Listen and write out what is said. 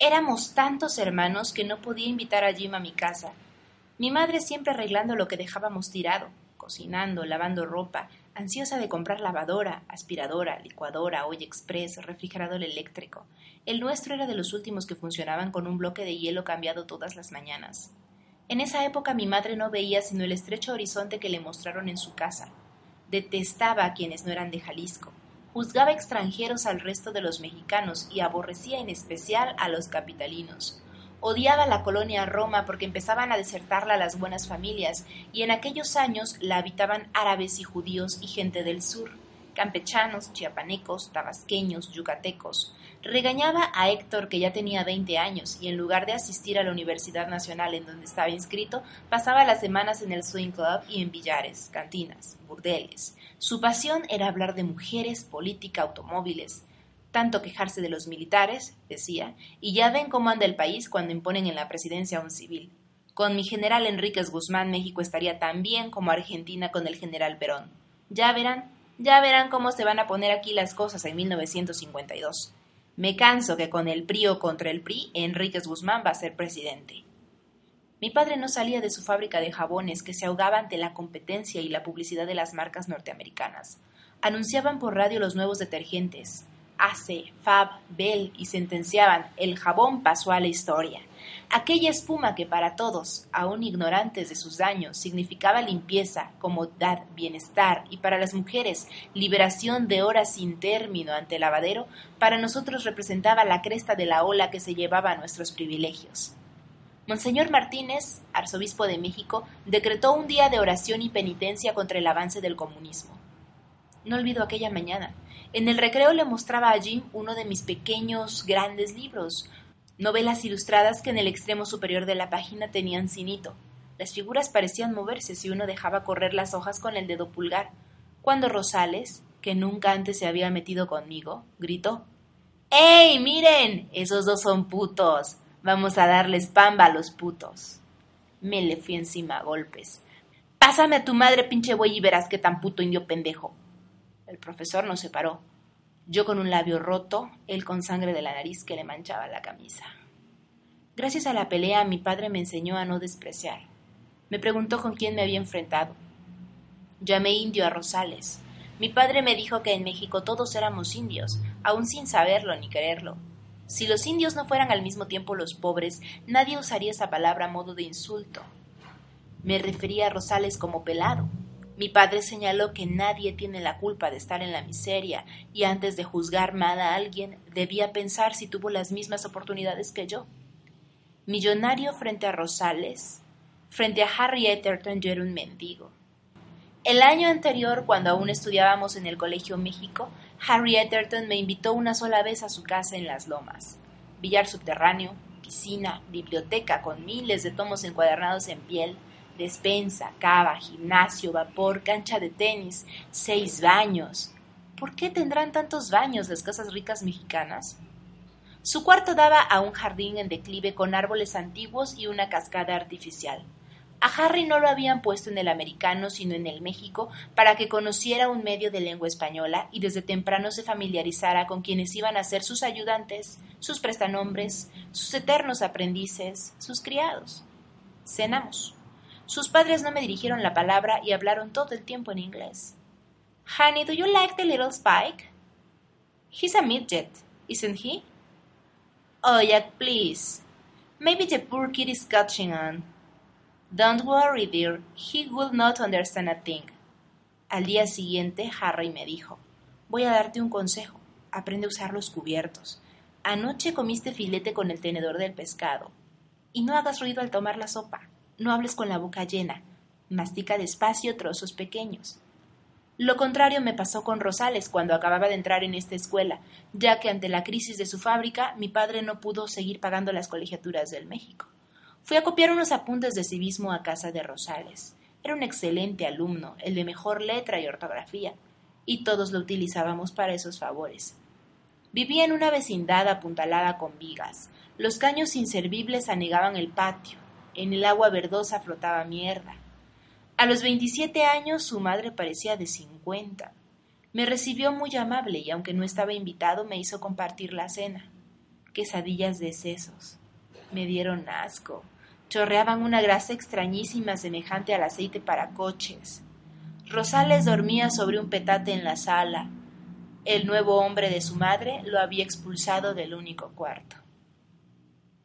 Éramos tantos hermanos que no podía invitar a Jim a mi casa. Mi madre siempre arreglando lo que dejábamos tirado, cocinando, lavando ropa, ansiosa de comprar lavadora, aspiradora, licuadora, olla express, refrigerador eléctrico. El nuestro era de los últimos que funcionaban con un bloque de hielo cambiado todas las mañanas. En esa época mi madre no veía sino el estrecho horizonte que le mostraron en su casa. Detestaba a quienes no eran de Jalisco juzgaba extranjeros al resto de los mexicanos y aborrecía en especial a los capitalinos. Odiaba la colonia Roma porque empezaban a desertarla las buenas familias, y en aquellos años la habitaban árabes y judíos y gente del sur, campechanos, chiapanecos, tabasqueños, yucatecos. Regañaba a Héctor, que ya tenía veinte años, y en lugar de asistir a la Universidad Nacional en donde estaba inscrito, pasaba las semanas en el swing club y en billares, cantinas, burdeles. Su pasión era hablar de mujeres, política, automóviles, tanto quejarse de los militares, decía, y ya ven cómo anda el país cuando imponen en la presidencia a un civil. Con mi general Enríquez Guzmán México estaría tan bien como Argentina con el general Perón. Ya verán, ya verán cómo se van a poner aquí las cosas en 1952. Me canso que con el PRI o contra el PRI, Enríquez Guzmán va a ser presidente. Mi padre no salía de su fábrica de jabones que se ahogaba ante la competencia y la publicidad de las marcas norteamericanas. Anunciaban por radio los nuevos detergentes, Ace, Fab, Bell, y sentenciaban el jabón pasó a la historia. Aquella espuma que para todos, aún ignorantes de sus daños, significaba limpieza, comodidad, bienestar, y para las mujeres, liberación de horas sin término ante el lavadero, para nosotros representaba la cresta de la ola que se llevaba a nuestros privilegios. Monseñor Martínez, arzobispo de México, decretó un día de oración y penitencia contra el avance del comunismo. No olvido aquella mañana. En el recreo le mostraba a Jim uno de mis pequeños, grandes libros, novelas ilustradas que en el extremo superior de la página tenían cinito. Las figuras parecían moverse si uno dejaba correr las hojas con el dedo pulgar. Cuando Rosales, que nunca antes se había metido conmigo, gritó ¡Ey, miren! Esos dos son putos. Vamos a darles pamba a los putos. Me le fui encima a golpes. Pásame a tu madre, pinche güey, y verás qué tan puto indio pendejo. El profesor no se paró. Yo con un labio roto, él con sangre de la nariz que le manchaba la camisa. Gracias a la pelea, mi padre me enseñó a no despreciar. Me preguntó con quién me había enfrentado. Llamé indio a Rosales. Mi padre me dijo que en México todos éramos indios, aun sin saberlo ni quererlo. Si los indios no fueran al mismo tiempo los pobres, nadie usaría esa palabra a modo de insulto. Me refería a Rosales como pelado. Mi padre señaló que nadie tiene la culpa de estar en la miseria y antes de juzgar mal a alguien debía pensar si tuvo las mismas oportunidades que yo. Millonario frente a Rosales, frente a Harry Etherton yo era un mendigo. El año anterior, cuando aún estudiábamos en el Colegio México, Harry Etherton me invitó una sola vez a su casa en Las Lomas. Billar subterráneo, piscina, biblioteca con miles de tomos encuadernados en piel, despensa, cava, gimnasio, vapor, cancha de tenis, seis baños. ¿Por qué tendrán tantos baños las casas ricas mexicanas? Su cuarto daba a un jardín en declive con árboles antiguos y una cascada artificial. A Harry no lo habían puesto en el americano, sino en el México, para que conociera un medio de lengua española y desde temprano se familiarizara con quienes iban a ser sus ayudantes, sus prestanombres, sus eternos aprendices, sus criados. Cenamos. Sus padres no me dirigieron la palabra y hablaron todo el tiempo en inglés. Honey, do you like the little Spike? He's a midget, isn't he? Oh, Jack, please. Maybe the poor kid is catching on. Don't worry, dear, he will not understand a thing. Al día siguiente, Harry me dijo, voy a darte un consejo, aprende a usar los cubiertos. Anoche comiste filete con el tenedor del pescado. Y no hagas ruido al tomar la sopa, no hables con la boca llena, mastica despacio trozos pequeños. Lo contrario me pasó con Rosales cuando acababa de entrar en esta escuela, ya que ante la crisis de su fábrica mi padre no pudo seguir pagando las colegiaturas del México. Fui a copiar unos apuntes de civismo a casa de Rosales. Era un excelente alumno, el de mejor letra y ortografía, y todos lo utilizábamos para esos favores. Vivía en una vecindad apuntalada con vigas. Los caños inservibles anegaban el patio. En el agua verdosa flotaba mierda. A los veintisiete años su madre parecía de cincuenta. Me recibió muy amable y aunque no estaba invitado me hizo compartir la cena. Quesadillas de sesos. Me dieron asco chorreaban una grasa extrañísima semejante al aceite para coches. Rosales dormía sobre un petate en la sala. El nuevo hombre de su madre lo había expulsado del único cuarto.